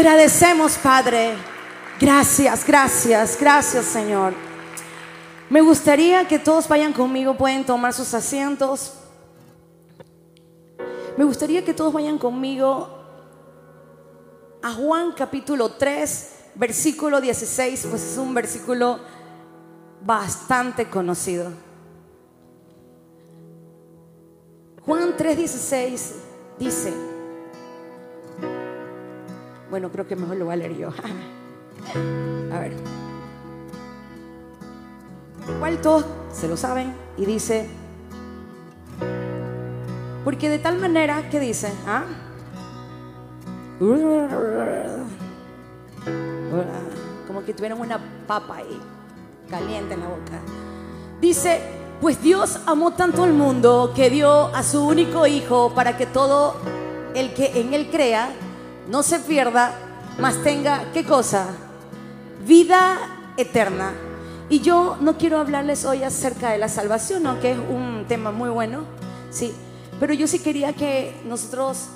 agradecemos, Padre. Gracias, gracias, gracias, Señor. Me gustaría que todos vayan conmigo, pueden tomar sus asientos. Me gustaría que todos vayan conmigo a Juan capítulo 3, versículo 16, pues es un versículo bastante conocido. Juan 3:16 dice, bueno, creo que mejor lo voy a leer yo. a ver. Igual todos se lo saben y dice, porque de tal manera que dice, ¿ah? Como que tuvieron una papa ahí, caliente en la boca. Dice, pues Dios amó tanto al mundo que dio a su único hijo para que todo el que en él crea no se pierda, mas tenga, ¿qué cosa? Vida eterna. Y yo no quiero hablarles hoy acerca de la salvación, aunque es un tema muy bueno, sí. Pero yo sí quería que nosotros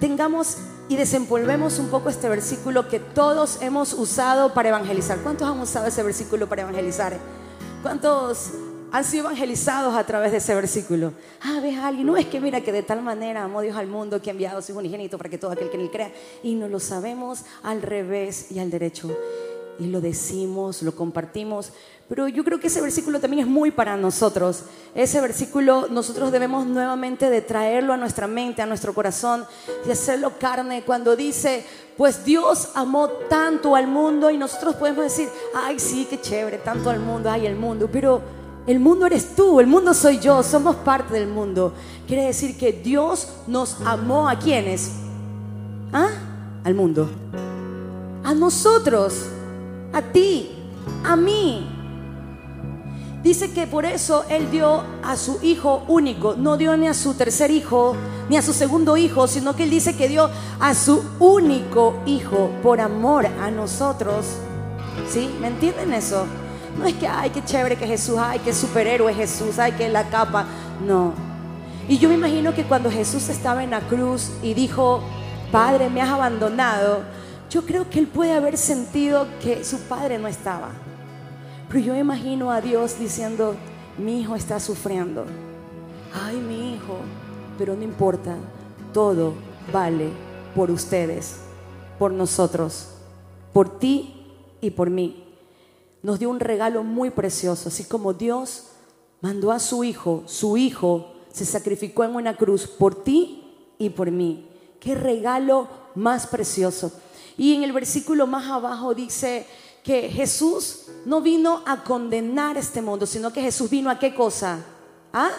tengamos y desenvolvemos un poco este versículo que todos hemos usado para evangelizar. ¿Cuántos han usado ese versículo para evangelizar? ¿Cuántos han sido evangelizados a través de ese versículo. Ah, ves a alguien, no es que mira que de tal manera amó Dios al mundo que ha enviado a su unigénito para que todo aquel que en él crea. Y no lo sabemos al revés y al derecho. Y lo decimos, lo compartimos. Pero yo creo que ese versículo también es muy para nosotros. Ese versículo nosotros debemos nuevamente de traerlo a nuestra mente, a nuestro corazón y hacerlo carne cuando dice, pues Dios amó tanto al mundo y nosotros podemos decir, ay sí, qué chévere, tanto al mundo, ay el mundo, pero el mundo eres tú, el mundo soy yo, somos parte del mundo. Quiere decir que Dios nos amó a quienes? ¿Ah? Al mundo. A nosotros, a ti, a mí. Dice que por eso Él dio a su hijo único, no dio ni a su tercer hijo, ni a su segundo hijo, sino que Él dice que dio a su único hijo por amor a nosotros. ¿Sí? ¿Me entienden eso? No es que, ay, qué chévere que Jesús, ay, qué superhéroe Jesús, ay, que la capa. No. Y yo me imagino que cuando Jesús estaba en la cruz y dijo, Padre, me has abandonado, yo creo que él puede haber sentido que su padre no estaba. Pero yo imagino a Dios diciendo, mi hijo está sufriendo. Ay, mi hijo, pero no importa, todo vale por ustedes, por nosotros, por ti y por mí nos dio un regalo muy precioso, así como Dios mandó a su Hijo, su Hijo se sacrificó en una cruz por ti y por mí. Qué regalo más precioso. Y en el versículo más abajo dice que Jesús no vino a condenar este mundo, sino que Jesús vino a qué cosa? ¿A?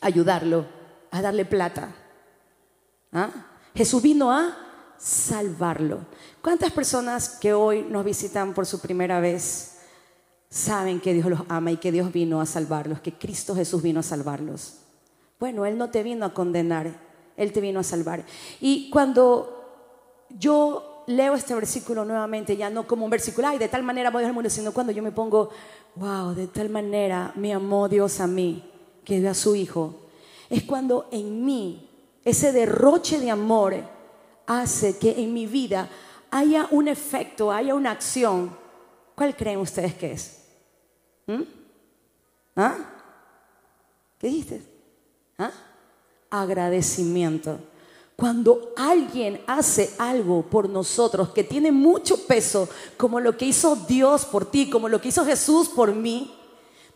Ayudarlo, a darle plata. ¿Ah? Jesús vino a salvarlo. ¿Cuántas personas que hoy nos visitan por su primera vez saben que Dios los ama y que Dios vino a salvarlos, que Cristo Jesús vino a salvarlos? Bueno, Él no te vino a condenar, Él te vino a salvar. Y cuando yo leo este versículo nuevamente, ya no como un versículo, ay, de tal manera voy al mundo, sino cuando yo me pongo, wow, de tal manera me amó Dios a mí, que dio a su Hijo, es cuando en mí ese derroche de amor hace que en mi vida haya un efecto, haya una acción. ¿Cuál creen ustedes que es? ¿Mm? ¿Ah? ¿Qué dijiste? ¿Ah? Agradecimiento. Cuando alguien hace algo por nosotros que tiene mucho peso, como lo que hizo Dios por ti, como lo que hizo Jesús por mí,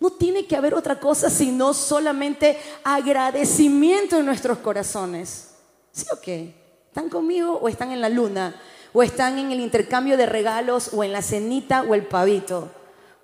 no tiene que haber otra cosa sino solamente agradecimiento en nuestros corazones. ¿Sí o qué? ¿Están conmigo o están en la luna? ¿O están en el intercambio de regalos o en la cenita o el pavito?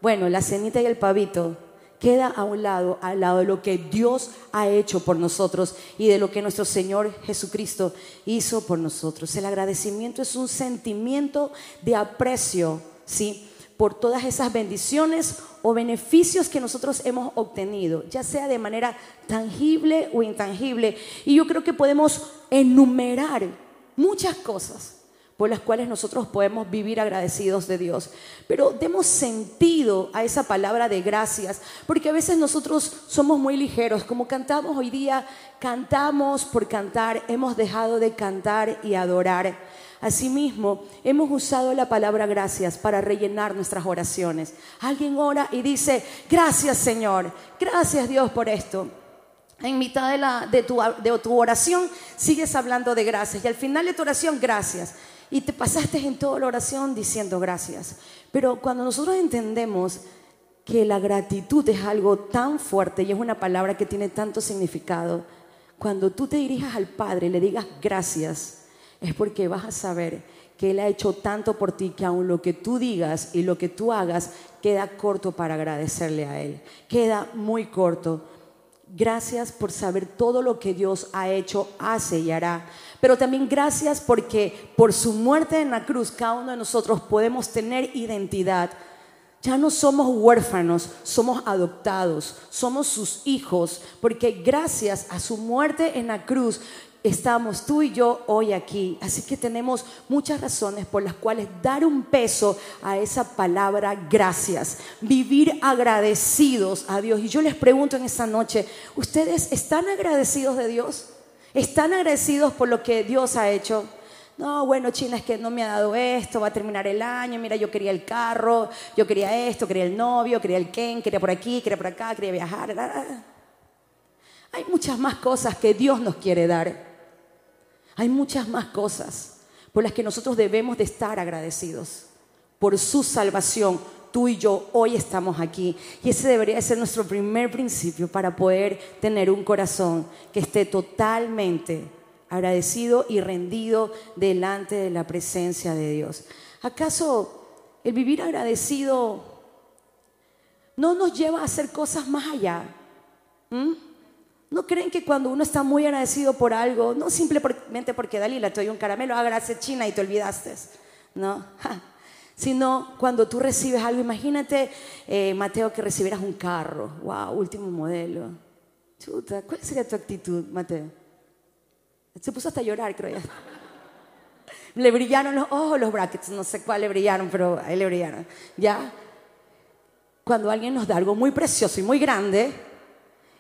Bueno, la cenita y el pavito queda a un lado, al lado de lo que Dios ha hecho por nosotros y de lo que nuestro Señor Jesucristo hizo por nosotros. El agradecimiento es un sentimiento de aprecio, ¿sí? Por todas esas bendiciones o beneficios que nosotros hemos obtenido, ya sea de manera tangible o intangible. Y yo creo que podemos enumerar muchas cosas. por las cuales nosotros podemos vivir agradecidos de Dios. Pero demos sentido a esa palabra de gracias, porque a veces nosotros somos muy ligeros, como cantamos hoy día, cantamos por cantar, hemos dejado de cantar y adorar. Asimismo, hemos usado la palabra gracias para rellenar nuestras oraciones. Alguien ora y dice, gracias Señor, gracias Dios por esto. En mitad de, la, de, tu, de tu oración sigues hablando de gracias y al final de tu oración, gracias y te pasaste en toda la oración diciendo gracias. Pero cuando nosotros entendemos que la gratitud es algo tan fuerte y es una palabra que tiene tanto significado, cuando tú te dirijas al Padre y le digas gracias, es porque vas a saber que Él ha hecho tanto por ti que aun lo que tú digas y lo que tú hagas queda corto para agradecerle a Él. Queda muy corto. Gracias por saber todo lo que Dios ha hecho, hace y hará. Pero también gracias porque por su muerte en la cruz cada uno de nosotros podemos tener identidad. Ya no somos huérfanos, somos adoptados, somos sus hijos, porque gracias a su muerte en la cruz estamos tú y yo hoy aquí. Así que tenemos muchas razones por las cuales dar un peso a esa palabra gracias, vivir agradecidos a Dios. Y yo les pregunto en esta noche, ¿ustedes están agradecidos de Dios? ¿Están agradecidos por lo que Dios ha hecho? No, bueno, China es que no me ha dado esto, va a terminar el año, mira, yo quería el carro, yo quería esto, quería el novio, quería el Ken, quería por aquí, quería por acá, quería viajar. Hay muchas más cosas que Dios nos quiere dar. Hay muchas más cosas por las que nosotros debemos de estar agradecidos. Por su salvación, tú y yo hoy estamos aquí. Y ese debería ser nuestro primer principio para poder tener un corazón que esté totalmente agradecido y rendido delante de la presencia de Dios. ¿Acaso el vivir agradecido no nos lleva a hacer cosas más allá? ¿Mm? ¿No creen que cuando uno está muy agradecido por algo, no simplemente porque Dalila te doy un caramelo, ah, gracias China y te olvidaste? No. sino cuando tú recibes algo. Imagínate, eh, Mateo, que recibieras un carro. ¡Wow! Último modelo. Chuta, ¿cuál sería tu actitud, Mateo? Se puso hasta a llorar, creo ya. Le brillaron los ojos, los brackets, no sé cuál le brillaron, pero ahí le brillaron. ¿Ya? Cuando alguien nos da algo muy precioso y muy grande,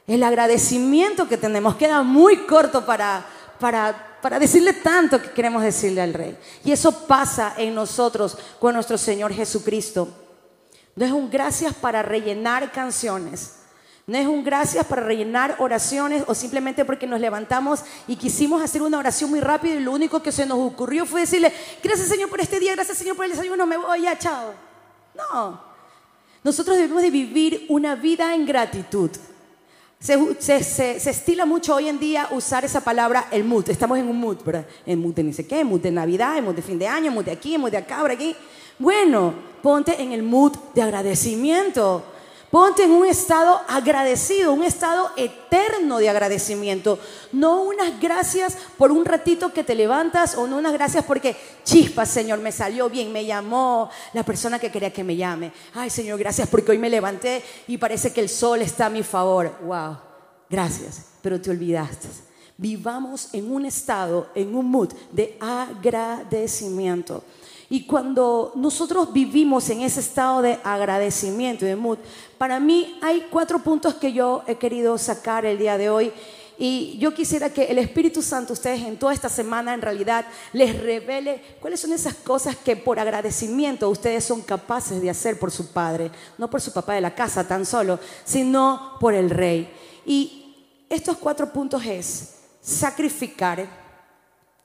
el agradecimiento que tenemos queda muy corto para, para para decirle tanto que queremos decirle al rey. Y eso pasa en nosotros con nuestro Señor Jesucristo. No es un gracias para rellenar canciones. No es un gracias para rellenar oraciones o simplemente porque nos levantamos y quisimos hacer una oración muy rápido y lo único que se nos ocurrió fue decirle, gracias Señor por este día, gracias Señor por el desayuno, me voy ya, chao. No, nosotros debemos de vivir una vida en gratitud. Se, estila mucho hoy en día usar esa palabra, el mood. Estamos en un mood, ¿verdad? En mood de ni sé qué, mood de Navidad, mood de fin de año, mood de aquí, mood de acá, por aquí. Bueno, ponte en el mood de agradecimiento. Ponte en un estado agradecido, un estado eterno de agradecimiento. No unas gracias por un ratito que te levantas o no unas gracias porque, chispa, Señor, me salió bien, me llamó la persona que quería que me llame. Ay, Señor, gracias porque hoy me levanté y parece que el sol está a mi favor. Wow, gracias, pero te olvidaste. Vivamos en un estado, en un mood de agradecimiento. Y cuando nosotros vivimos en ese estado de agradecimiento y de mood, para mí hay cuatro puntos que yo he querido sacar el día de hoy. Y yo quisiera que el Espíritu Santo, ustedes en toda esta semana, en realidad, les revele cuáles son esas cosas que por agradecimiento ustedes son capaces de hacer por su Padre, no por su papá de la casa tan solo, sino por el Rey. Y estos cuatro puntos es sacrificar,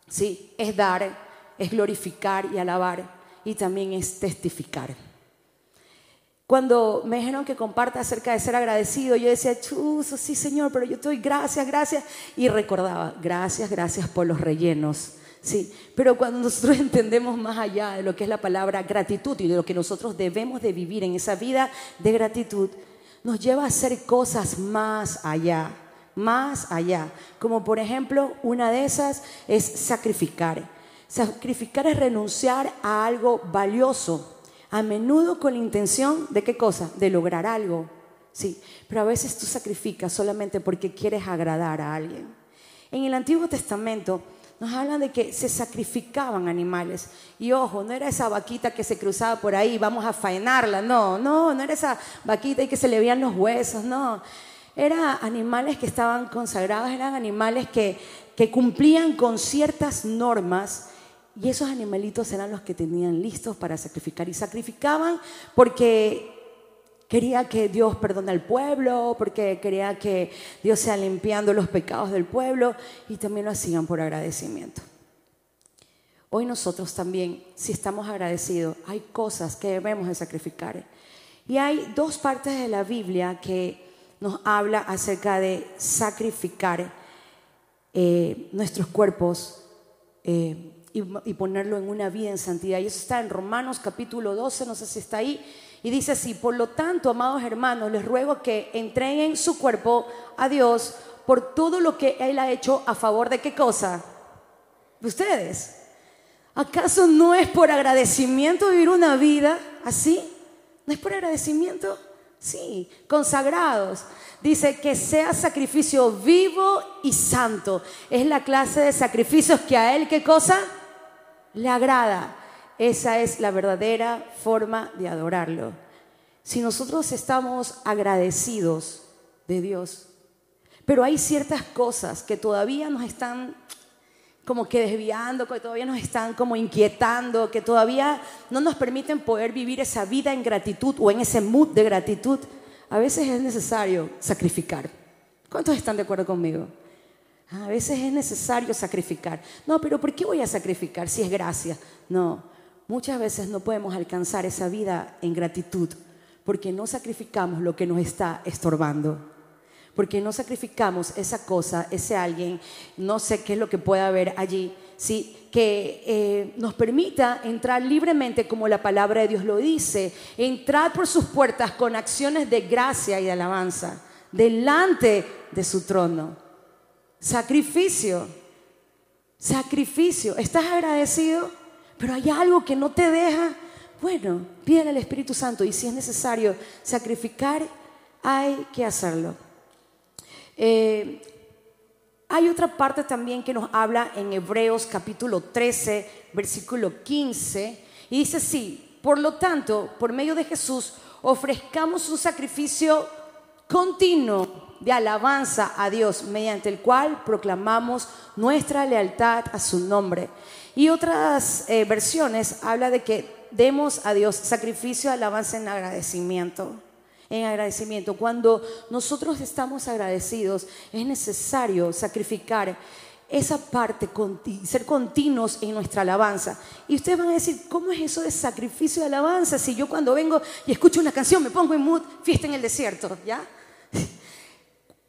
¿sí? es dar, es glorificar y alabar y también es testificar. Cuando me dijeron que comparta acerca de ser agradecido, yo decía, chuzo, sí Señor, pero yo estoy gracias, gracias. Y recordaba, gracias, gracias por los rellenos. Sí, pero cuando nosotros entendemos más allá de lo que es la palabra gratitud y de lo que nosotros debemos de vivir en esa vida de gratitud, nos lleva a hacer cosas más allá, más allá. Como por ejemplo, una de esas es sacrificar. Sacrificar es renunciar a algo valioso, a menudo con la intención de qué cosa? De lograr algo. Sí, pero a veces tú sacrificas solamente porque quieres agradar a alguien. En el Antiguo Testamento nos hablan de que se sacrificaban animales. Y ojo, no era esa vaquita que se cruzaba por ahí, vamos a faenarla, no, no, no era esa vaquita y que se le veían los huesos, no. Eran animales que estaban consagrados, eran animales que, que cumplían con ciertas normas y esos animalitos eran los que tenían listos para sacrificar. Y sacrificaban porque quería que Dios perdone al pueblo, porque quería que Dios sea limpiando los pecados del pueblo y también lo hacían por agradecimiento. Hoy nosotros también, si estamos agradecidos, hay cosas que debemos de sacrificar. Y hay dos partes de la Biblia que nos habla acerca de sacrificar eh, nuestros cuerpos eh, y, ponerlo en una vida en santidad. Y eso está en Romanos capítulo 12, no sé si está ahí. Y dice así, por lo tanto, amados hermanos, les ruego que entreguen su cuerpo a Dios por todo lo que Él ha hecho a favor de qué cosa? De ustedes. ¿Acaso no es por agradecimiento vivir una vida así? ¿No es por agradecimiento? Sí, consagrados. Dice que sea sacrificio vivo y santo. Es la clase de sacrificios que a Él, ¿qué cosa? Le agrada. Esa es la verdadera forma de adorarlo. Si nosotros estamos agradecidos de Dios, pero hay ciertas cosas que todavía nos están como que desviando, que todavía nos están como inquietando, que todavía no nos permiten poder vivir esa vida en gratitud o en ese mood de gratitud, a veces es necesario sacrificar. ¿Cuántos están de acuerdo conmigo? A veces es necesario sacrificar. No, pero ¿por qué voy a sacrificar si es gracia? No, muchas veces no podemos alcanzar esa vida en gratitud porque no sacrificamos lo que nos está estorbando. Porque no sacrificamos esa cosa, ese alguien, no sé qué es lo que pueda haber allí, ¿sí? que eh, nos permita entrar libremente como la palabra de Dios lo dice, entrar por sus puertas con acciones de gracia y de alabanza, delante de su trono. Sacrificio, sacrificio. ¿Estás agradecido? Pero hay algo que no te deja. Bueno, pídele al Espíritu Santo y si es necesario sacrificar, hay que hacerlo. Eh, hay otra parte también que nos habla en Hebreos capítulo 13, versículo 15, y dice así, por lo tanto, por medio de Jesús, ofrezcamos un sacrificio continuo de alabanza a Dios, mediante el cual proclamamos nuestra lealtad a su nombre. Y otras eh, versiones habla de que demos a Dios sacrificio de alabanza en agradecimiento. En agradecimiento. Cuando nosotros estamos agradecidos, es necesario sacrificar esa parte, ser continuos en nuestra alabanza. Y ustedes van a decir, ¿cómo es eso de sacrificio de alabanza? Si yo cuando vengo y escucho una canción me pongo en mood, fiesta en el desierto, ¿ya?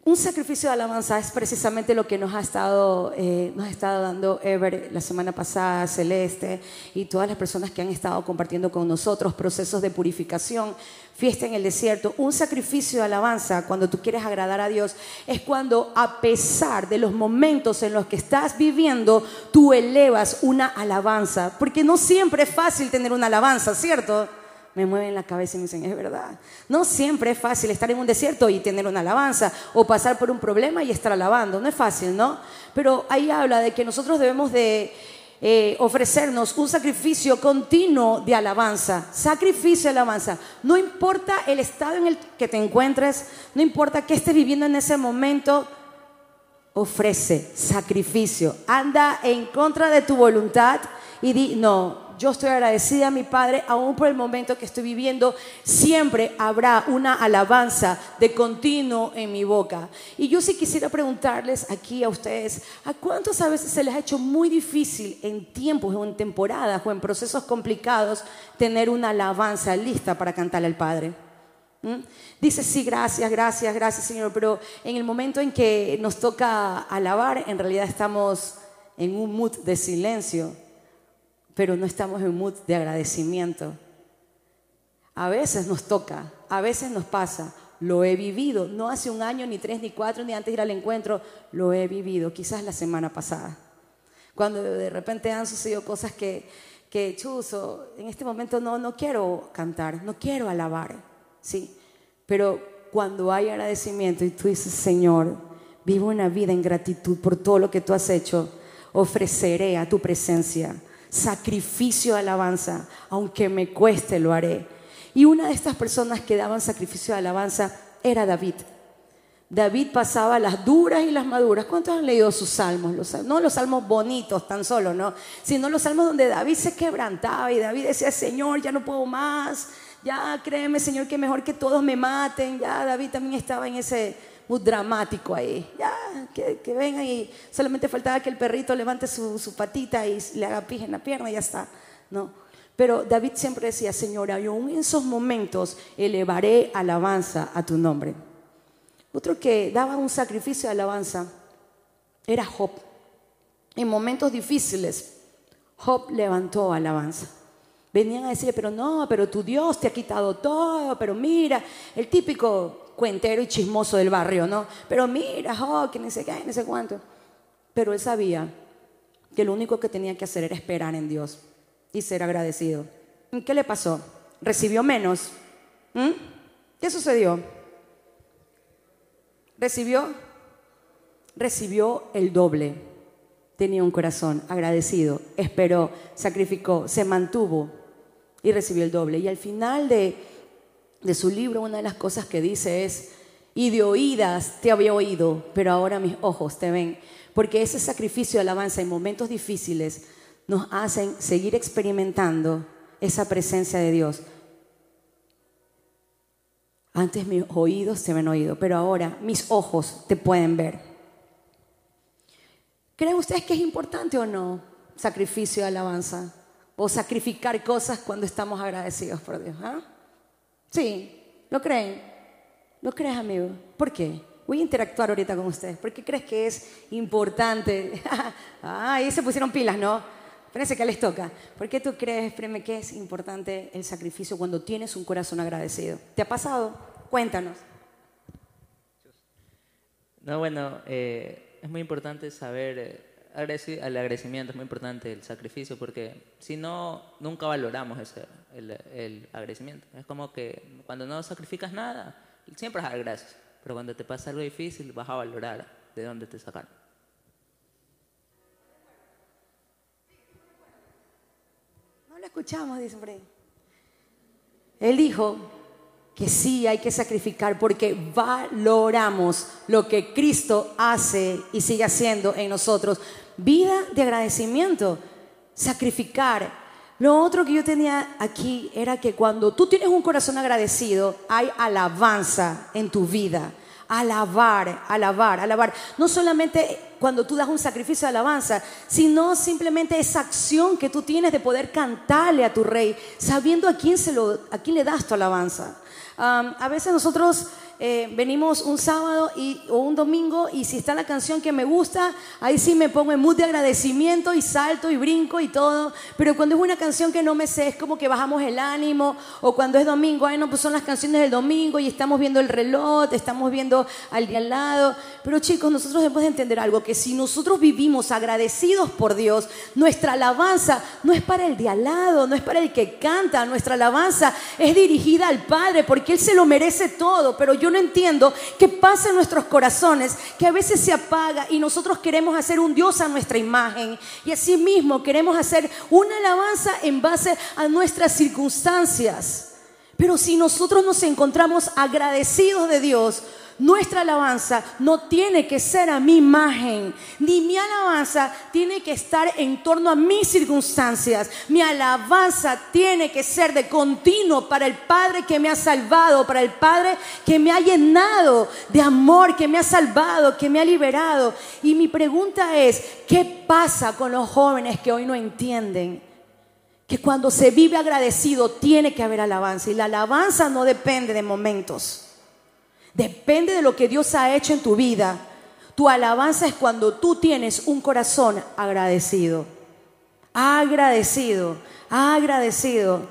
Un sacrificio de alabanza es precisamente lo que nos ha estado, eh, nos ha estado dando Ever la semana pasada, Celeste y todas las personas que han estado compartiendo con nosotros procesos de purificación, fiesta en el desierto. Un sacrificio de alabanza, cuando tú quieres agradar a Dios, es cuando a pesar de los momentos en los que estás viviendo, tú elevas una alabanza. Porque no siempre es fácil tener una alabanza, ¿cierto? Me mueven la cabeza y me dicen, es verdad. No siempre es fácil estar en un desierto y tener una alabanza o pasar por un problema y estar alabando. No es fácil, ¿no? Pero ahí habla de que nosotros debemos de eh, ofrecernos un sacrificio continuo de alabanza. Sacrificio de alabanza. No importa el estado en el que te encuentres, no importa qué estés viviendo en ese momento, ofrece sacrificio. Anda en contra de tu voluntad y di, no, yo estoy agradecida a mi Padre, aún por el momento que estoy viviendo, siempre habrá una alabanza de continuo en mi boca. Y yo sí quisiera preguntarles aquí a ustedes, ¿a cuántos a veces se les ha hecho muy difícil en tiempos o en temporadas o en procesos complicados tener una alabanza lista para cantarle al Padre? ¿Mm? Dice, sí, gracias, gracias, gracias Señor, pero en el momento en que nos toca alabar, en realidad estamos en un mood de silencio pero no estamos en mood de agradecimiento. A veces nos toca, a veces nos pasa, lo he vivido, no hace un año, ni tres, ni cuatro, ni antes de ir al encuentro, lo he vivido, quizás la semana pasada. Cuando de repente han sucedido cosas que, que chuzo, en este momento no, no quiero cantar, no quiero alabar, ¿sí? Pero cuando hay agradecimiento y tú dices, Señor, vivo una vida en gratitud por todo lo que tú has hecho, ofreceré a tu presencia sacrificio de alabanza, aunque me cueste lo haré. Y una de estas personas que daban sacrificio de alabanza era David. David pasaba las duras y las maduras. ¿Cuántos han leído sus salmos? no los salmos bonitos tan solo, ¿no? Sino los salmos donde David se quebrantaba y David decía, Señor, ya no puedo más. Ya créeme, Señor, que mejor que todos me maten. Ya David también estaba en ese muy dramático ahí. Ya, que, que y solamente faltaba que el perrito levante su, su patita y le haga pije en la pierna y ya está. No. Pero David siempre decía, Señor, aún en esos momentos elevaré alabanza a tu nombre. Otro que daba un sacrificio de alabanza era Job. En momentos difíciles, Job levantó alabanza. Venían a decir, pero no, pero tu Dios te ha quitado todo, pero mira, el típico cuentero y chismoso del barrio, ¿no? Pero mira, Job, que ni sé qué, ni sé cuánto. Pero él sabía que lo único que tenía que hacer era esperar en Dios y ser agradecido. ¿Qué le pasó? ¿Recibió menos? ¿Mm? ¿Qué sucedió? ¿Recibió? Recibió el doble. Tenía un corazón agradecido, esperó, sacrificó, se mantuvo y recibió el doble. Y al final de, de su libro, una de las cosas que dice es, y de oídas te había oído, pero ahora mis ojos te ven. Porque ese sacrificio de alabanza en momentos difíciles nos hacen seguir experimentando esa presencia de Dios. Antes mis oídos te ven oído, pero ahora mis ojos te pueden ver. ¿Creen ustedes que es importante o no sacrificio de alabanza? O sacrificar cosas cuando estamos agradecidos por Dios. ¿ah? Sí, ¿lo creen? ¿Lo crees, amigo? ¿Por qué? Voy a interactuar ahorita con ustedes. ¿Por qué crees que es importante? ah, ahí se pusieron pilas, ¿no? Espérense que les toca. ¿Por qué tú crees, Preme, que es importante el sacrificio cuando tienes un corazón agradecido? ¿Te ha pasado? Cuéntanos. No, bueno, eh, es muy importante saber, eh, el agradecimiento es muy importante, el sacrificio, porque si no, nunca valoramos ese, el, el agradecimiento. Es como que cuando no sacrificas nada, siempre vas a dar gracias, pero cuando te pasa algo difícil vas a valorar de dónde te sacaron. escuchamos, dice Freddy. Él dijo que sí hay que sacrificar porque valoramos lo que Cristo hace y sigue haciendo en nosotros. Vida de agradecimiento, sacrificar. Lo otro que yo tenía aquí era que cuando tú tienes un corazón agradecido, hay alabanza en tu vida alabar, alabar, alabar. No solamente cuando tú das un sacrificio de alabanza, sino simplemente esa acción que tú tienes de poder cantarle a tu rey, sabiendo a quién, se lo, a quién le das tu alabanza. a veces nosotros eh, venimos un sábado y, o un domingo y si está la canción que me gusta, ahí sí me pongo en mood de agradecimiento y salto y brinco y todo. Pero cuando es una canción que no me sé, es como que bajamos el ánimo. O cuando es domingo, ay no, pues son las canciones del domingo y estamos viendo el reloj, estamos viendo al de al lado. Pero chicos, nosotros debemos de entender algo, que si nosotros vivimos agradecidos por Dios, nuestra alabanza no es para el de al lado, no es para el que canta, nuestra alabanza es dirigida al Padre porque Él se lo merece todo. Pero no entiendo qué pasa en nuestros corazones, que a veces se apaga y nosotros queremos hacer un Dios a nuestra imagen. Y así mismo queremos hacer una alabanza en base a nuestras circunstancias. Pero si nosotros nos encontramos agradecidos de Dios, nuestra alabanza no tiene que ser a mi imagen, ni mi alabanza tiene que estar en torno a mis circunstancias. Mi alabanza tiene que ser de continuo para el Padre que me ha salvado, para el Padre que me ha llenado de amor, que me ha salvado, que me ha liberado. Y mi pregunta es, ¿qué pasa con los jóvenes que hoy no entienden? Que cuando se vive agradecido tiene que haber alabanza y la alabanza no depende de momentos. Depende de lo que Dios ha hecho en tu vida. Tu alabanza es cuando tú tienes un corazón agradecido. Agradecido, agradecido.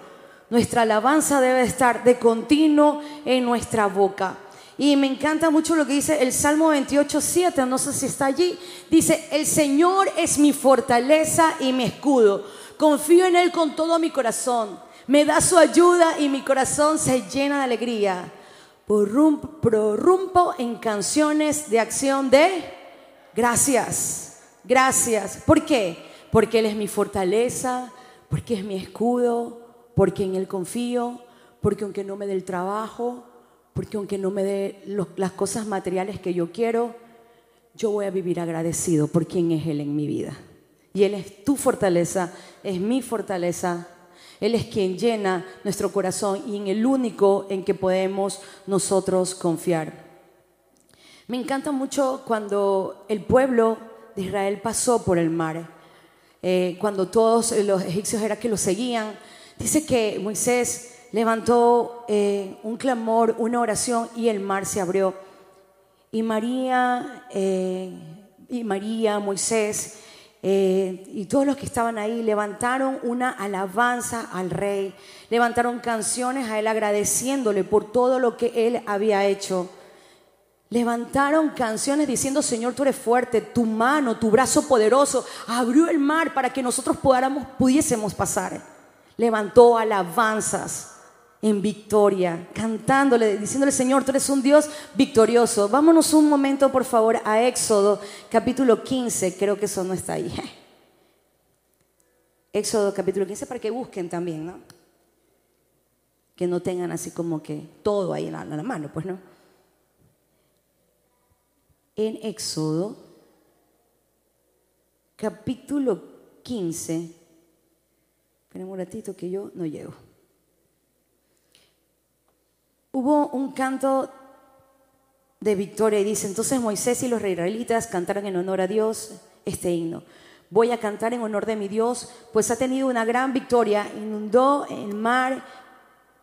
Nuestra alabanza debe estar de continuo en nuestra boca. Y me encanta mucho lo que dice el Salmo 28, 7, no sé si está allí. Dice, el Señor es mi fortaleza y mi escudo. Confío en Él con todo mi corazón. Me da su ayuda y mi corazón se llena de alegría prorrumpo en canciones de acción de gracias. gracias. ¿Por qué? Porque Él es mi fortaleza, porque es mi escudo, porque en Él confío, porque aunque no me dé el trabajo, porque aunque no me dé las cosas materiales que yo quiero, yo voy a vivir agradecido por quien es Él en mi vida. Y Él es tu fortaleza, es mi fortaleza. Él es quien llena nuestro corazón y en el único en que podemos nosotros confiar. Me encanta mucho cuando el pueblo de Israel pasó por el mar, eh, cuando todos los egipcios era que lo seguían. Dice que Moisés levantó eh, un clamor, una oración y el mar se abrió. Y María, eh, y María, Moisés y todos los que estaban ahí levantaron una alabanza al rey, levantaron canciones a él agradeciéndole por todo lo que él había hecho. Levantaron canciones diciendo, Señor, tú eres fuerte, tu mano, tu brazo poderoso abrió el mar para que nosotros pudiésemos pasar. Levantó alabanzas en victoria, cantándole, diciéndole, Señor, tú eres un Dios victorioso. Vámonos un momento, por favor, a Éxodo, capítulo 15, creo que eso no está ahí. Éxodo, capítulo 15, para que busquen también, ¿no? Que no tengan así como que todo ahí en la mano, pues no en Éxodo, capítulo 15. Esperen un ratito que yo no llego. Hubo un canto de victoria y dice, entonces Moisés y los israelitas cantaron en honor a Dios este himno. Voy a cantar en honor de mi Dios, pues ha tenido una gran victoria, inundó el mar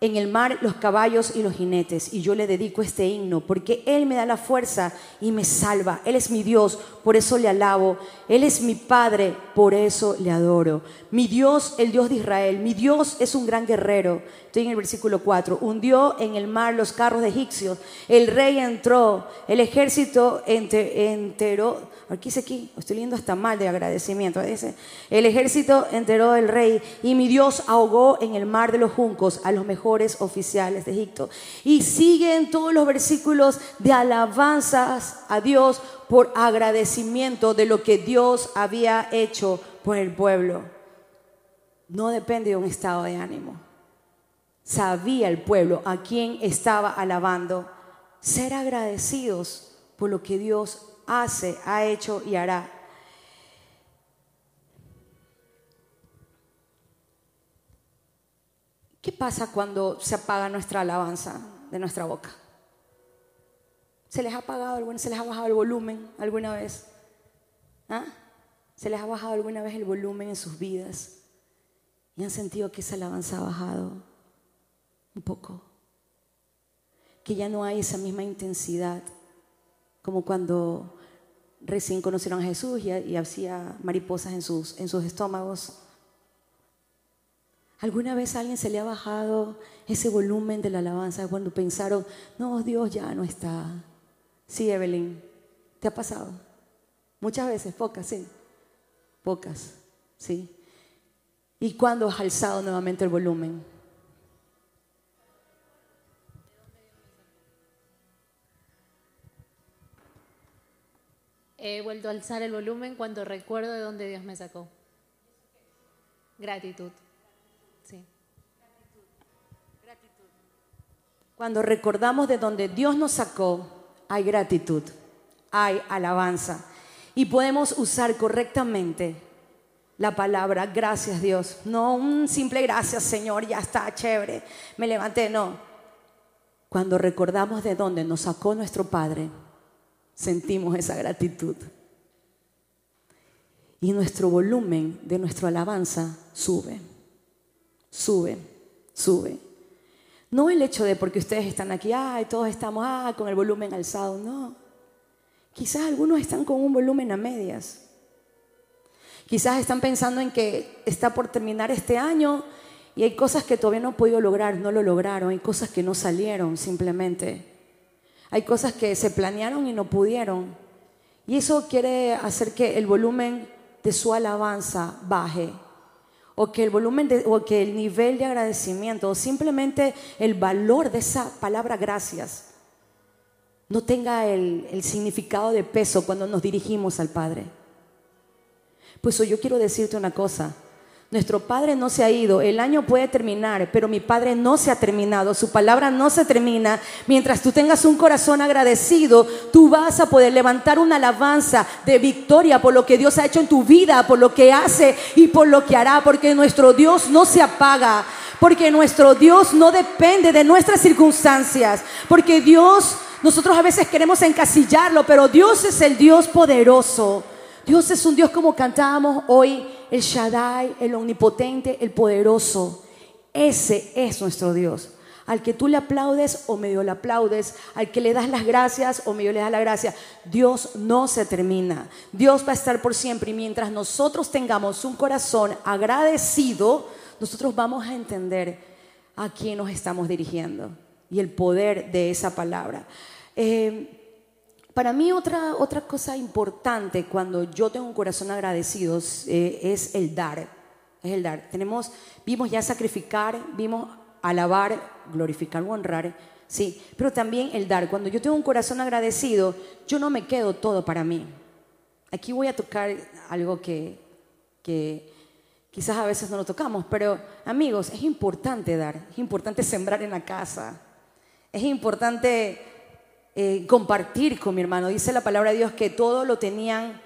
en el mar los caballos y los jinetes, y yo le dedico este himno, porque Él me da la fuerza y me salva. Él es mi Dios, por eso le alabo. Él es mi Padre, por eso le adoro. Mi Dios, el Dios de Israel, mi Dios es un gran guerrero. Estoy en el versículo 4. Hundió en el mar los carros de egipcios. El rey entró, el ejército enteró Aquí dice aquí, estoy leyendo hasta mal de agradecimiento. Dice, el ejército enteró del rey y mi Dios ahogó en el mar de los juncos a los mejores oficiales de Egipto. Y siguen todos los versículos de alabanzas a Dios por agradecimiento de lo que Dios había hecho por el pueblo. No depende de un estado de ánimo. Sabía el pueblo a quién estaba alabando. Ser agradecidos por lo que Dios hace, ha hecho y hará. ¿Qué pasa cuando se apaga nuestra alabanza de nuestra boca? ¿Se les ha apagado alguna, se les ha bajado el volumen alguna vez? ¿Ah? ¿Se les ha bajado alguna vez el volumen en sus vidas? ¿Y han sentido que esa alabanza ha bajado un poco? Que ya no hay esa misma intensidad como cuando recién conocieron a Jesús y, hacía mariposas en sus, en sus estómagos. ¿Alguna vez a alguien se le ha bajado ese volumen de la alabanza cuando pensaron, no, Dios ya no está? Sí, Evelyn, ¿te ha pasado? Muchas veces, pocas, sí. Pocas, sí. ¿Y cuándo has alzado nuevamente el volumen? He vuelto a alzar el volumen cuando recuerdo de dónde Dios me sacó. Gratitud. Cuando recordamos de dónde Dios nos sacó, hay gratitud, hay alabanza. Y podemos usar correctamente la palabra gracias Dios. No un simple gracias Señor, ya está, chévere, me levanté, no. Cuando recordamos de dónde nos sacó nuestro Padre, sentimos esa gratitud. Y nuestro volumen de nuestra alabanza sube, sube, sube. No el hecho de porque ustedes están aquí, ay, todos estamos ah, con el volumen alzado, no. Quizás algunos están con un volumen a medias. Quizás están pensando en que está por terminar este año y hay cosas que todavía no han podido lograr, no lo lograron, hay cosas que no salieron simplemente. Hay cosas que se planearon y no pudieron. Y eso quiere hacer que el volumen de su alabanza baje. O que el volumen o que el nivel de agradecimiento, o simplemente el valor de esa palabra gracias, no tenga el, el significado de peso cuando nos dirigimos al Padre. Pues yo quiero decirte una cosa. Nuestro Padre no se ha ido, el año puede terminar, pero mi Padre no se ha terminado, su palabra no se termina. Mientras tú tengas un corazón agradecido, tú vas a poder levantar una alabanza de victoria por lo que Dios ha hecho en tu vida, por lo que hace y por lo que hará, porque nuestro Dios no se apaga, porque nuestro Dios no depende de nuestras circunstancias, porque Dios, nosotros a veces queremos encasillarlo, pero Dios es el Dios poderoso. Dios es un Dios como cantábamos hoy el Shaddai, el omnipotente, el poderoso. Ese es nuestro Dios. Al que tú le aplaudes o medio le aplaudes, al que le das las gracias o medio le das la gracia, Dios no se termina. Dios va a estar por siempre y mientras nosotros tengamos un corazón agradecido, nosotros vamos a entender a quién nos estamos dirigiendo y el poder de esa palabra. Eh, para mí otra, otra cosa importante cuando yo tengo un corazón agradecido eh, es el dar. Es el dar. Tenemos, vimos ya sacrificar, vimos alabar, glorificar o honrar, sí, pero también el dar. Cuando yo tengo un corazón agradecido, yo no me quedo todo para mí. Aquí voy a tocar algo que, que quizás a veces no lo tocamos, pero amigos, es importante dar, es importante sembrar en la casa, es importante eh, compartir con mi hermano. Dice la palabra de Dios que todo lo tenían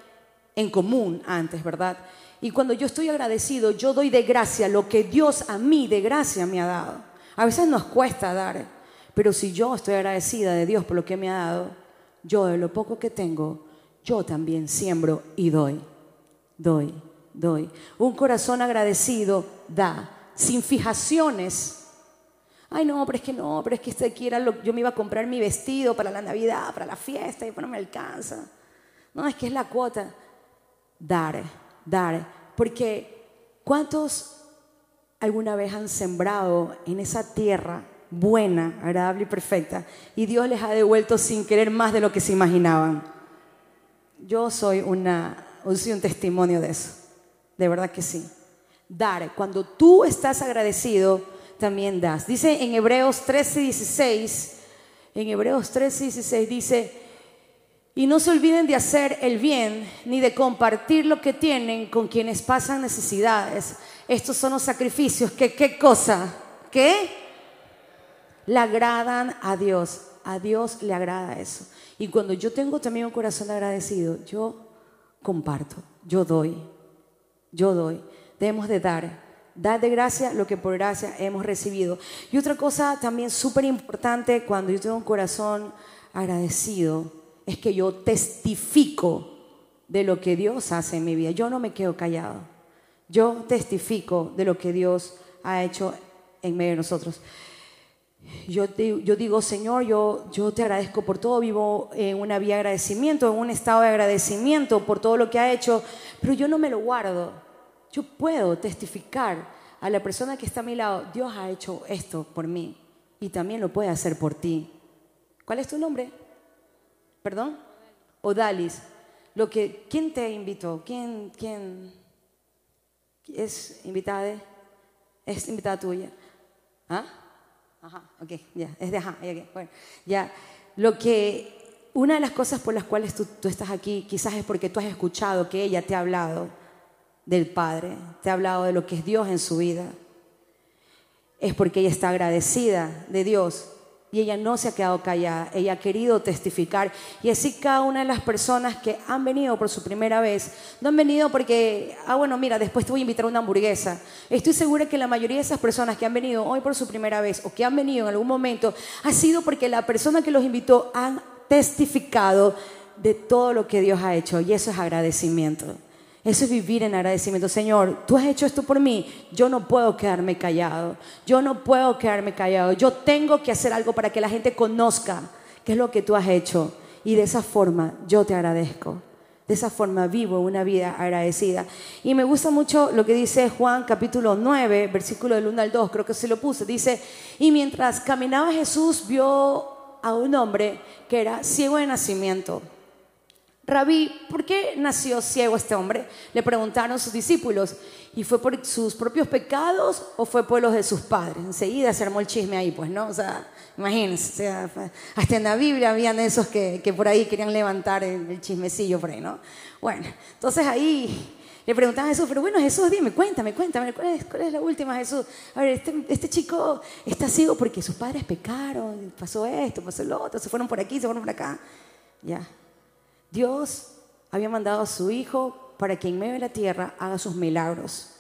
en común antes, ¿verdad? Y cuando yo estoy agradecido, yo doy de gracia lo que Dios a mí de gracia me ha dado. A veces nos cuesta dar, pero si yo estoy agradecida de Dios por lo que me ha dado, yo de lo poco que tengo, yo también siembro y doy, doy, doy. Un corazón agradecido da, sin fijaciones Ay, no, pero es que no, pero es que este quiera lo, yo me iba a comprar mi vestido para la Navidad, para la fiesta, y pues no me alcanza. No, es que es la cuota. Dar, dar. Porque ¿cuántos alguna vez han sembrado en esa tierra buena, agradable y perfecta, y Dios les ha devuelto sin querer más de lo que se imaginaban? Yo soy una, soy un testimonio de eso. De verdad que sí. Dar, cuando tú estás agradecido, también das. Dice en Hebreos 13, 16, en Hebreos 13, 16 dice, y no se olviden de hacer el bien ni de compartir lo que tienen con quienes pasan necesidades. Estos son los sacrificios que, ¿qué cosa? ¿Qué? Le agradan a Dios. A Dios le agrada eso. Y cuando yo tengo también un corazón agradecido, yo comparto, yo doy, yo doy. Debemos de dar. Dad de gracia lo que por gracia hemos recibido. Y otra cosa también súper importante cuando yo tengo un corazón agradecido es que yo testifico de lo que Dios hace en mi vida. Yo no me quedo callado. Yo testifico de lo que Dios ha hecho en medio de nosotros. Yo, yo digo, Señor, yo, yo te agradezco por todo, vivo en una vía de agradecimiento, en un estado de agradecimiento por todo lo que ha hecho, pero yo no me lo guardo. Yo puedo testificar a la persona que está a mi lado, Dios ha hecho esto por mí y también lo puede hacer por ti. ¿Cuál es tu nombre? ¿Perdón? Odalis. Lo que, ¿Quién te invitó? ¿Quién, quién es invitada? Es invitada tuya. ¿Ah? Ajá, ok, ya, es de ajá, bueno, ya. Lo que, una de las cosas por las cuales tú, tú estás aquí, quizás es porque tú has escuchado que ella te ha hablado del Padre, te ha hablado de lo que es Dios en su vida. Es porque ella está agradecida de Dios y ella no se ha quedado callada, ella ha querido testificar. Y así cada una de las personas que han venido por su primera vez, no han venido porque, ah, bueno, mira, después te voy a invitar a una hamburguesa. Estoy segura que la mayoría de esas personas que han venido hoy por su primera vez o que han venido en algún momento, ha sido porque la persona que los invitó han testificado de todo lo que Dios ha hecho y eso es agradecimiento. Eso es vivir en agradecimiento. Señor, tú has hecho esto por mí. Yo no puedo quedarme callado. Yo no puedo quedarme callado. Yo tengo que hacer algo para que la gente conozca qué es lo que tú has hecho. Y de esa forma yo te agradezco. De esa forma vivo una vida agradecida. Y me gusta mucho lo que dice Juan capítulo 9, versículo del 1 al 2, creo que se lo puse. Dice, y mientras caminaba Jesús vio a un hombre que era ciego de nacimiento. Rabí, ¿por qué nació ciego este hombre? Le preguntaron sus discípulos. ¿Y fue por sus propios pecados o fue por los de sus padres? Enseguida se armó el chisme ahí, pues, ¿no? O sea, imagínense, hasta en la Biblia habían esos que, que por ahí querían levantar el, chismecillo por ahí, ¿no? Bueno, entonces ahí Le preguntaban a Jesús, pero bueno, Jesús, dime, cuéntame, cuéntame, ¿cuál es, cuál es la última, Jesús? A ver, este, este chico está ciego porque sus padres pecaron, pasó esto, pasó lo otro, se fueron por aquí, se fueron por acá. Ya. Dios había mandado a su Hijo para que en medio de la tierra haga sus milagros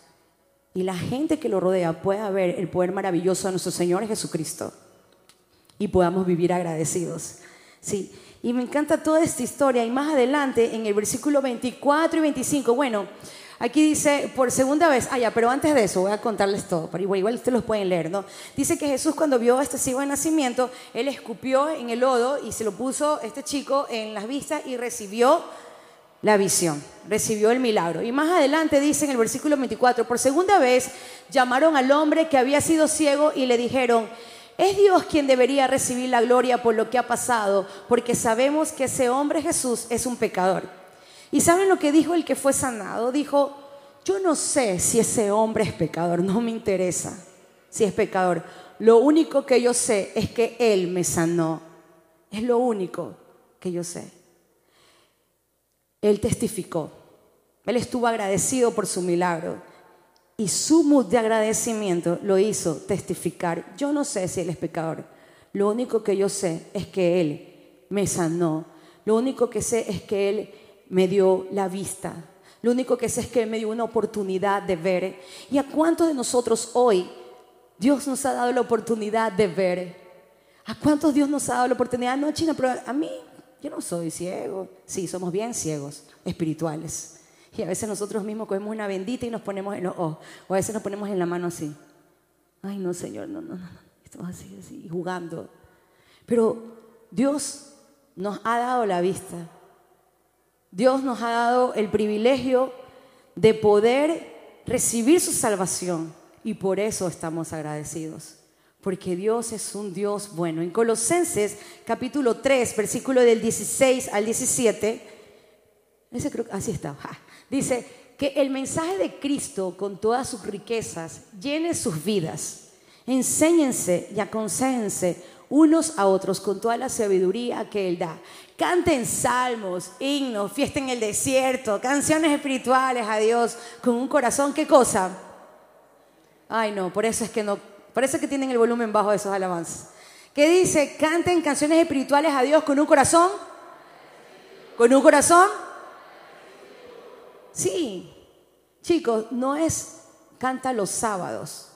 y la gente que lo rodea pueda ver el poder maravilloso de nuestro Señor Jesucristo y podamos vivir agradecidos. Sí, y me encanta toda esta historia y más adelante en el versículo 24 y 25, bueno, aquí dice por segunda vez, ah ya, pero antes de eso voy a contarles todo, pero igual, igual ustedes los pueden leer, ¿no? Dice que Jesús cuando vio a este ciego de nacimiento, él escupió en el lodo y se lo puso este chico en las vistas y recibió la visión, recibió el milagro. Y más adelante dice en el versículo 24, por segunda vez llamaron al hombre que había sido ciego y le dijeron, es Dios quien debería recibir la gloria por lo que ha pasado, porque sabemos que ese hombre Jesús es un pecador. ¿Y saben lo que dijo el que fue sanado? Dijo, yo no sé si ese hombre es pecador, no me interesa si es pecador. Lo único que yo sé es que Él me sanó. Es lo único que yo sé. Él testificó. Él estuvo agradecido por su milagro. Y su mood de agradecimiento lo hizo testificar. Yo no sé si Él es pecador. Lo único que yo sé es que Él me sanó. Lo único que sé es que Él me dio la vista. Lo único que sé es que me dio una oportunidad de ver. ¿Y a cuántos de nosotros hoy Dios nos ha dado la oportunidad de ver? ¿A cuántos Dios nos ha dado la oportunidad? No, China, pero a mí yo no soy ciego. Sí, somos bien ciegos, espirituales. Y a veces nosotros mismos cogemos una bendita y nos ponemos en los ojos. O a veces nos ponemos en la mano así. Ay, no, Señor, no, no, no. Estamos así, así, jugando. Pero Dios nos ha dado la vista. Dios nos ha dado el privilegio de poder recibir su salvación. Y por eso estamos agradecidos porque Dios es un Dios bueno. En Colosenses capítulo 3, versículo del 16 al 17, ese creo, así está, dice que el mensaje de Cristo con todas sus riquezas llene sus vidas. Enséñense y aconséjense unos a otros con toda la sabiduría que Él da. Canten salmos, himnos, fiesta en el desierto, canciones espirituales a Dios con un corazón, ¿qué cosa? Ay, no, por eso es que no Parece que tienen el volumen bajo de esos alabanzas. ¿Qué dice? Canten canciones espirituales a Dios con un corazón. ¿Con un corazón? Sí. Chicos, no es canta los sábados.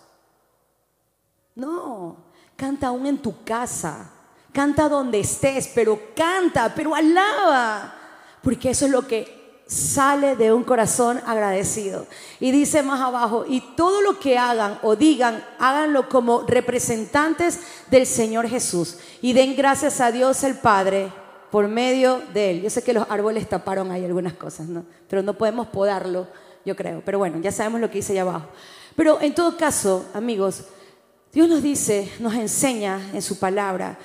No, canta aún en tu casa. Canta donde estés, pero canta, pero alaba. Porque eso es lo que sale de un corazón agradecido. Y dice más abajo, y todo lo que hagan o digan, háganlo como representantes del Señor Jesús. Y den gracias a Dios el Padre por medio de Él. Yo sé que los árboles taparon ahí algunas cosas, ¿no? Pero no podemos podarlo, yo creo. Pero bueno, ya sabemos lo que dice allá abajo. Pero en todo caso, amigos, Dios nos dice, nos enseña en su palabra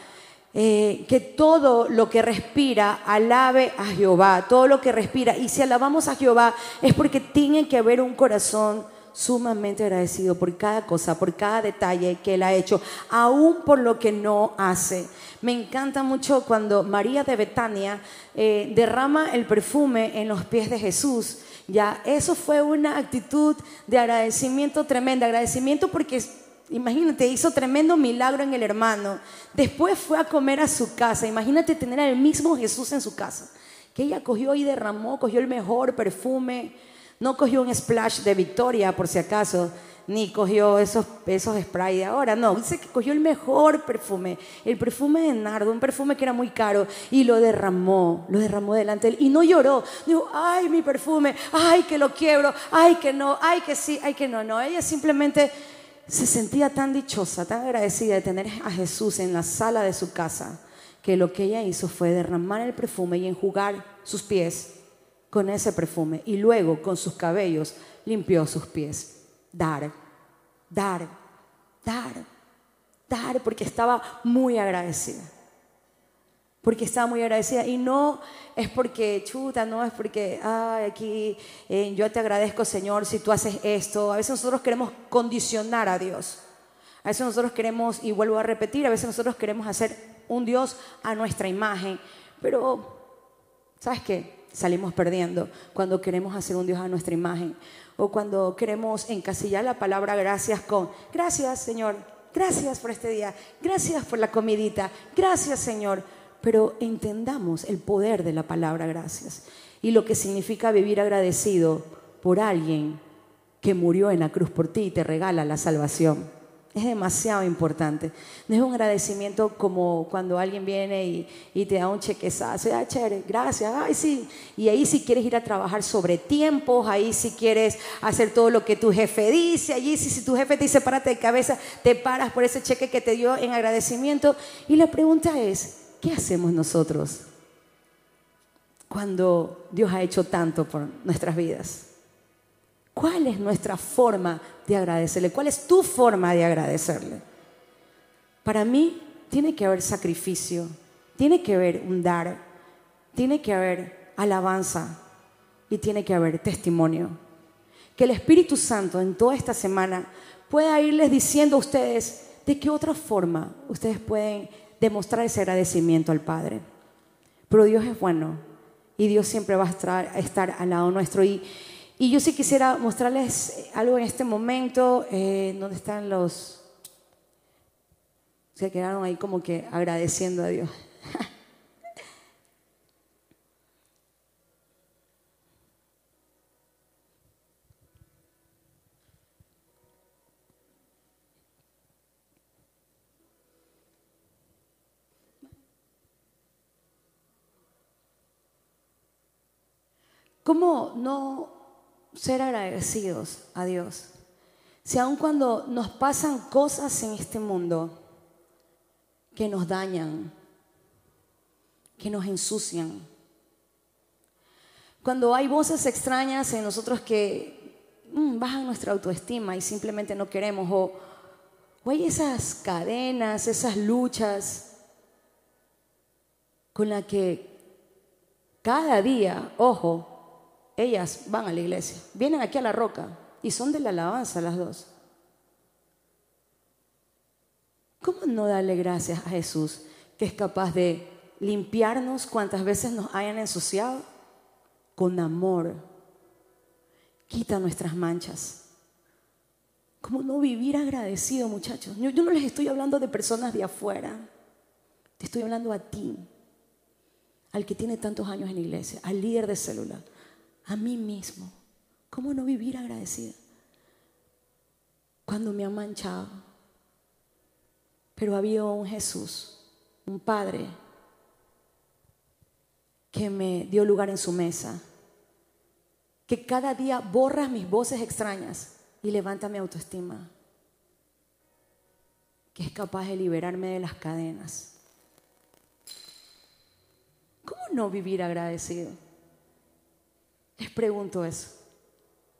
eh, que todo lo que respira alabe a Jehová, todo lo que respira. Y si alabamos a Jehová es porque tiene que haber un corazón sumamente agradecido por cada cosa, por cada detalle que Él ha hecho, aún por lo que no hace. Me encanta mucho cuando María de Betania eh, derrama el perfume en los pies de Jesús. Ya, eso fue una actitud de agradecimiento tremenda, agradecimiento porque Imagínate, hizo tremendo milagro en el hermano. Después fue a comer a su casa. Imagínate tener al mismo Jesús en su casa. Que ella cogió y derramó, cogió el mejor perfume. No cogió un splash de Victoria, por si acaso, ni cogió esos, esos spray de ahora. No, dice que cogió el mejor perfume, el perfume de nardo, un perfume que era muy caro, y lo derramó, lo derramó delante de él. Y no lloró. Dijo, ay, mi perfume, ay, que lo quiebro, ay, que no, ay, que sí, ay, que no. No, ella simplemente se sentía tan dichosa, tan agradecida de tener a Jesús en la sala de su casa, que lo que ella hizo fue derramar el perfume y enjugar sus pies con ese perfume y luego con sus cabellos limpió sus pies. Dar, dar, dar, dar, porque estaba muy agradecida porque estaba muy agradecida. Y no es porque, chuta, no es porque, ay, aquí eh, yo te agradezco, Señor, si tú haces esto. A veces nosotros queremos condicionar a Dios. A veces nosotros queremos, y vuelvo a repetir, a veces nosotros queremos hacer un Dios a nuestra imagen. Pero, ¿sabes qué? salimos perdiendo cuando queremos hacer un Dios a nuestra imagen o cuando queremos encasillar la palabra gracias con gracias Señor, gracias por este día, gracias por la comidita, gracias Señor, pero entendamos el poder de la palabra gracias y lo que significa vivir agradecido por alguien que murió en la cruz por ti y te regala la salvación. Es demasiado importante. No es un agradecimiento como cuando alguien viene y, te da un chequezazo. Ay, chévere, gracias. Ay, sí. Y ahí si quieres ir a trabajar sobre tiempos, ahí si quieres hacer todo lo que tu jefe dice, allí si, si tu jefe te dice párate de cabeza, te paras por ese cheque que te dio en agradecimiento. Y la pregunta es, ¿qué hacemos nosotros cuando Dios ha hecho tanto por nuestras vidas? ¿Cuál es nuestra forma de agradecerle? ¿Cuál es tu forma de agradecerle? Para mí tiene que haber sacrificio, tiene que haber un dar, tiene que haber alabanza y tiene que haber testimonio. Que el Espíritu Santo en toda esta semana pueda irles diciendo a ustedes de qué otra forma ustedes pueden demostrar ese agradecimiento al Padre. Pero Dios es bueno y Dios siempre va a estar, al lado nuestro. Y, y yo sí quisiera mostrarles algo en este momento, eh, donde están los... Se quedaron ahí como que agradeciendo a Dios. ¿Cómo no ser agradecidos a Dios. Si aun cuando nos pasan cosas en este mundo que nos dañan, que nos ensucian, cuando hay voces extrañas en nosotros que mm, bajan nuestra autoestima y simplemente no queremos, o, o hay esas cadenas, esas luchas con las que cada día, ojo, ellas van a la iglesia, vienen aquí a la roca y son de la alabanza las dos. ¿Cómo no darle gracias a Jesús que es capaz de limpiarnos cuantas veces nos hayan ensuciado? Con amor. Quita nuestras manchas. ¿Cómo no vivir agradecido, muchachos? Yo, no les estoy hablando de personas de afuera. Te estoy hablando a ti, al que tiene tantos años en la iglesia, al líder de célula, a mí mismo. ¿Cómo no vivir agradecida? Cuando me han manchado. Pero había un Jesús, un Padre, que me dio lugar en su mesa, que cada día borra mis voces extrañas y levanta mi autoestima, que es capaz de liberarme de las cadenas. ¿Cómo no vivir agradecido? Les pregunto eso.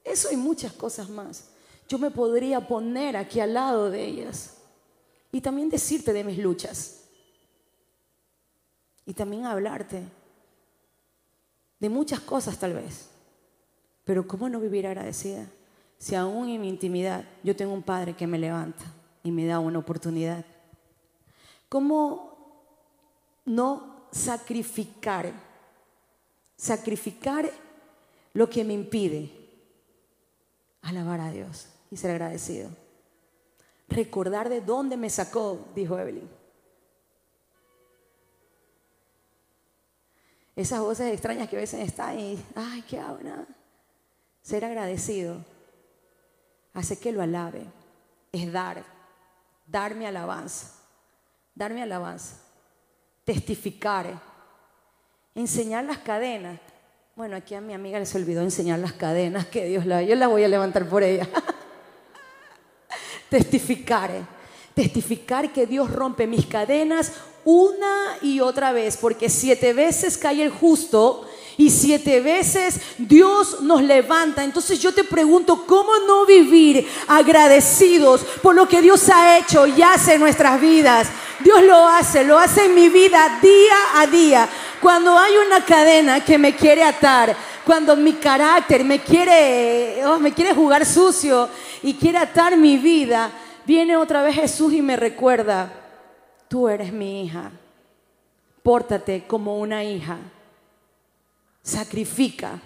Eso y muchas cosas más. Yo me podría poner aquí al lado de ellas y también decirte de mis luchas. Y también hablarte de muchas cosas tal vez. Pero ¿cómo no vivir agradecida? Si aún en mi intimidad yo tengo un padre que me levanta y me da una oportunidad. ¿Cómo no sacrificar? Sacrificar lo que me impide alabar a Dios y ser agradecido. Recordar de dónde me sacó, dijo Evelyn. Esas voces extrañas que a veces están y, ay, qué hago, Ser agradecido hace que lo alabe. Es dar, darme alabanza, darme alabanza, testificar, enseñar las cadenas. Bueno, aquí a mi amiga les olvidó enseñar las cadenas que Dios la... Yo las voy a levantar por ella. testificar, testificar que Dios rompe mis cadenas una y otra vez, porque siete veces cae el justo y siete veces Dios nos levanta. Entonces yo te pregunto, ¿cómo no vivir agradecidos por lo que Dios ha hecho y hace en nuestras vidas? Dios lo hace, lo hace en mi vida día a día. Cuando hay una cadena que me quiere atar, cuando mi carácter me quiere, oh, me quiere jugar sucio y quiere atar mi vida, viene otra vez Jesús y me recuerda, tú eres mi hija, pórtate como una hija. sacrifica,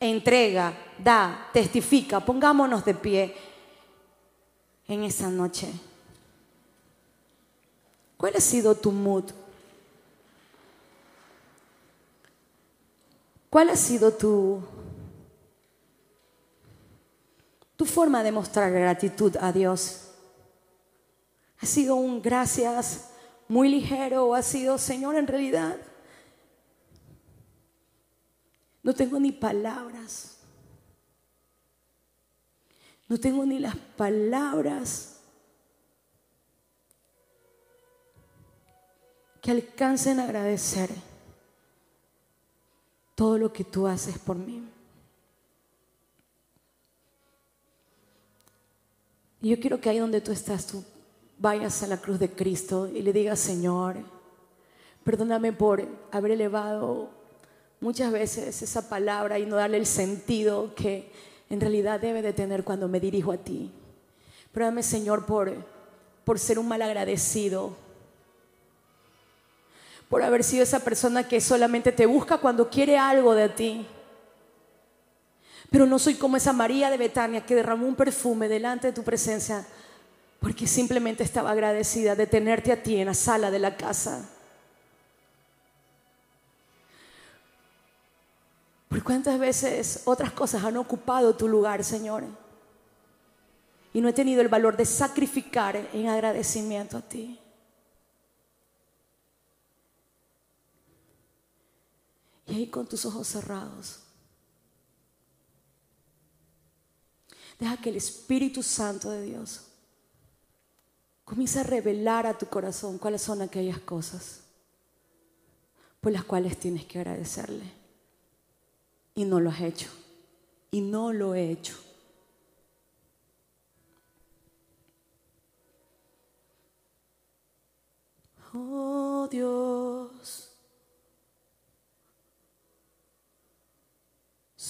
entrega, da, testifica. Pongámonos de pie en esa noche. ¿Cuál ha sido tu mood? ¿Cuál ha sido tu, tu forma de mostrar gratitud a Dios? ¿Ha sido un gracias muy ligero o ha sido, Señor, en realidad no tengo ni palabras? No tengo ni las palabras que alcancen a agradecer todo lo que tú haces por mí. Y yo quiero que ahí donde tú estás, tú vayas a la cruz de Cristo y le digas, Señor, perdóname por haber elevado muchas veces esa palabra y no darle el sentido que en realidad debe de tener cuando me dirijo a ti. Perdóname, Señor, por, por ser un mal agradecido, por haber sido esa persona que solamente te busca cuando quiere algo de ti. Pero no soy como esa María de Betania que derramó un perfume delante de tu presencia porque simplemente estaba agradecida de tenerte a ti en la sala de la casa. ¿Por cuántas veces otras cosas han ocupado tu lugar, Señor? Y no he tenido el valor de sacrificar en agradecimiento a ti. Y ahí con tus ojos cerrados, deja que el Espíritu Santo de Dios comience a revelar a tu corazón cuáles son aquellas cosas por las cuales tienes que agradecerle. Y no lo has hecho. Y no lo he hecho. Oh Dios.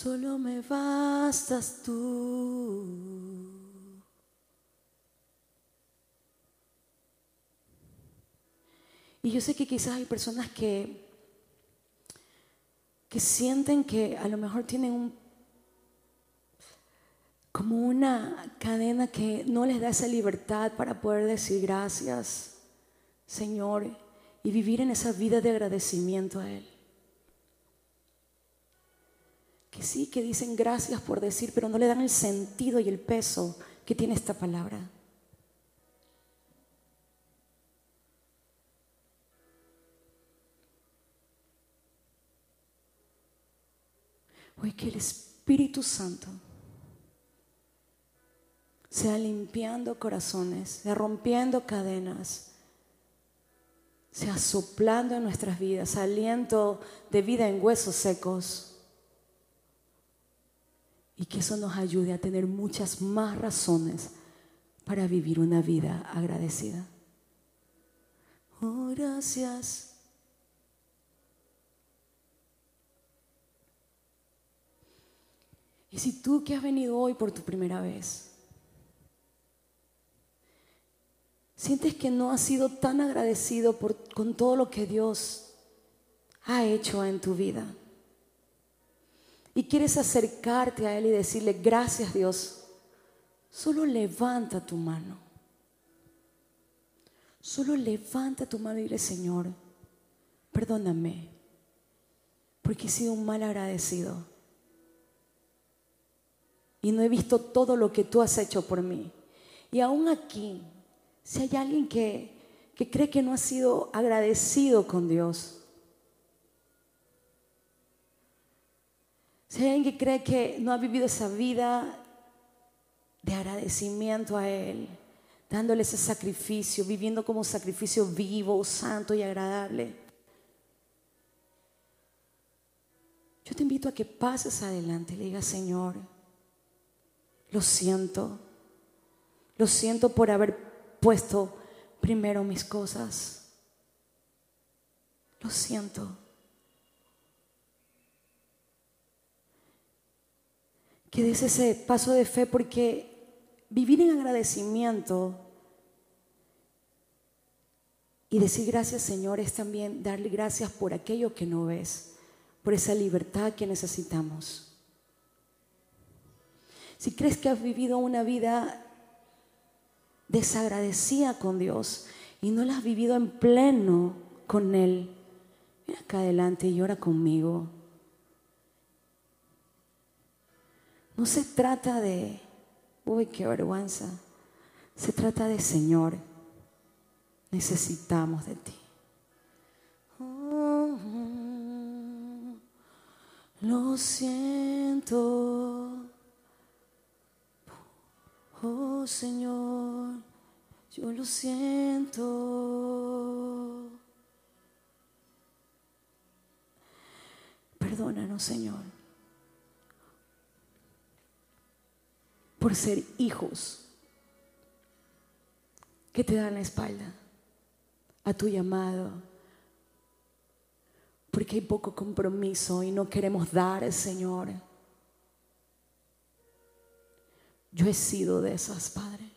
Solo me bastas tú. Y yo sé que quizás hay personas que, que sienten que a lo mejor tienen un, como una cadena que no les da esa libertad para poder decir gracias, Señor, y vivir en esa vida de agradecimiento a Él que sí, que dicen gracias por decir, pero no le dan el sentido y el peso que tiene esta palabra. Hoy que el Espíritu Santo sea limpiando corazones, sea rompiendo cadenas, sea soplando en nuestras vidas, aliento de vida en huesos secos y que eso nos ayude a tener muchas más razones para vivir una vida agradecida. Oh, gracias. Y si tú que has venido hoy por tu primera vez, sientes que no has sido tan agradecido por, con todo lo que Dios ha hecho en tu vida, y quieres acercarte a Él y decirle, gracias Dios, solo levanta tu mano. Solo levanta tu mano y dile, Señor, perdóname, porque he sido un mal agradecido. Y no he visto todo lo que tú has hecho por mí. Y aún aquí, si hay alguien que, que cree que no ha sido agradecido con Dios, Si hay alguien que cree que no ha vivido esa vida de agradecimiento a Él, dándole ese sacrificio, viviendo como sacrificio vivo, santo y agradable, yo te invito a que pases adelante y le digas, Señor, lo siento, lo siento por haber puesto primero mis cosas. Lo siento. Que des ese paso de fe porque vivir en agradecimiento y decir gracias Señor es también darle gracias por aquello que no ves, por esa libertad que necesitamos. Si crees que has vivido una vida desagradecida con Dios y no la has vivido en pleno con Él, ven acá adelante y ora conmigo. No se trata de, uy, qué vergüenza. Se trata de Señor. Necesitamos de ti. Oh, lo siento. Oh Señor, yo lo siento. Perdónanos, Señor, por ser hijos que te dan la espalda a tu llamado, porque hay poco compromiso y no queremos dar, Señor. Yo he sido de esas, Padre.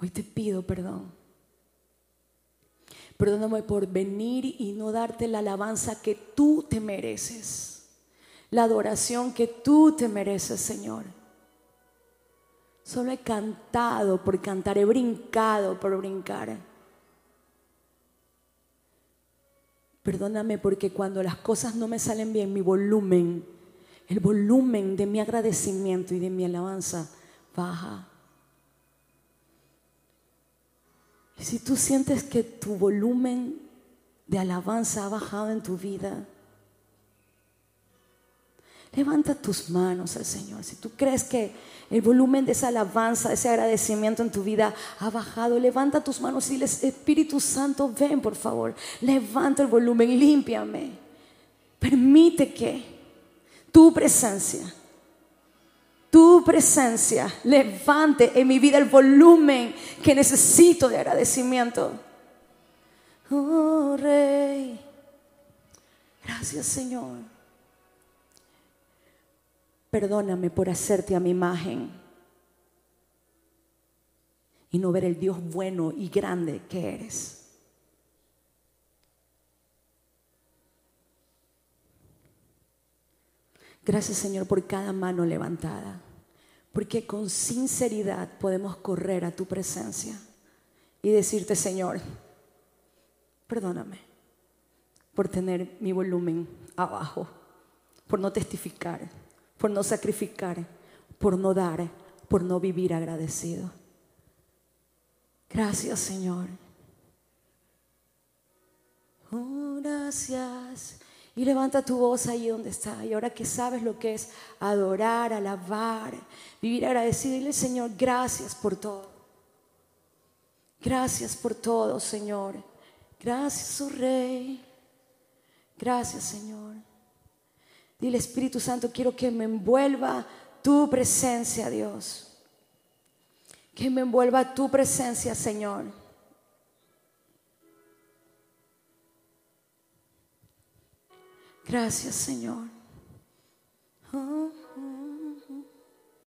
Hoy te pido perdón. Perdóname por venir y no darte la alabanza que tú te mereces. La adoración que tú te mereces, Señor. Solo he cantado por cantar, he brincado por brincar. Perdóname porque cuando las cosas no me salen bien, mi volumen, el volumen de mi agradecimiento y de mi alabanza baja. Y si tú sientes que tu volumen de alabanza ha bajado en tu vida, levanta tus manos al Señor. Si tú crees que el volumen de esa alabanza, de ese agradecimiento en tu vida ha bajado, levanta tus manos y dile, Espíritu Santo, ven por favor, levanta el volumen, límpiame. Permite que tu presencia, tu presencia levante en mi vida el volumen que necesito de agradecimiento. Oh Rey, gracias Señor. Perdóname por hacerte a mi imagen y no ver el Dios bueno y grande que eres. Gracias Señor por cada mano levantada, porque con sinceridad podemos correr a tu presencia y decirte Señor, perdóname por tener mi volumen abajo, por no testificar, por no sacrificar, por no dar, por no vivir agradecido. Gracias Señor. Oh, gracias. Y levanta tu voz ahí donde está. Y ahora que sabes lo que es adorar, alabar, vivir agradecido, dile Señor, gracias por todo. Gracias por todo, Señor. Gracias, oh Rey. Gracias, Señor. Dile, Espíritu Santo, quiero que me envuelva tu presencia, Dios. Que me envuelva tu presencia, Señor. Gracias, Señor. Ah.